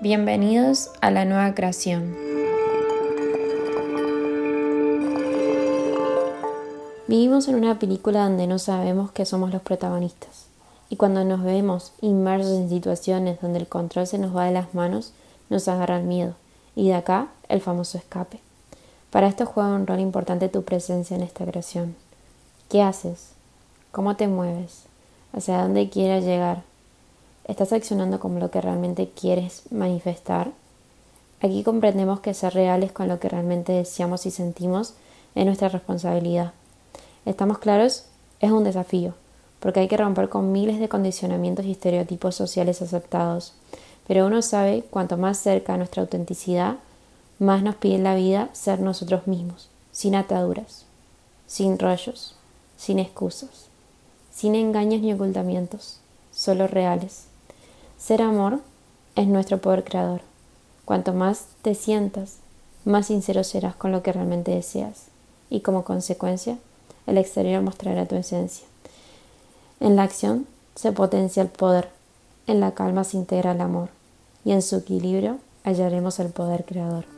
Bienvenidos a la nueva creación. Vivimos en una película donde no sabemos que somos los protagonistas. Y cuando nos vemos inmersos en situaciones donde el control se nos va de las manos, nos agarra el miedo. Y de acá el famoso escape. Para esto juega un rol importante tu presencia en esta creación. ¿Qué haces? ¿Cómo te mueves? ¿Hacia dónde quieres llegar? ¿Estás accionando como lo que realmente quieres manifestar? Aquí comprendemos que ser reales con lo que realmente deseamos y sentimos es nuestra responsabilidad. ¿Estamos claros? Es un desafío, porque hay que romper con miles de condicionamientos y estereotipos sociales aceptados. Pero uno sabe, cuanto más cerca a nuestra autenticidad, más nos pide la vida ser nosotros mismos, sin ataduras, sin rollos, sin excusas, sin engaños ni ocultamientos, solo reales. Ser amor es nuestro poder creador. Cuanto más te sientas, más sincero serás con lo que realmente deseas y como consecuencia el exterior mostrará tu esencia. En la acción se potencia el poder, en la calma se integra el amor y en su equilibrio hallaremos el poder creador.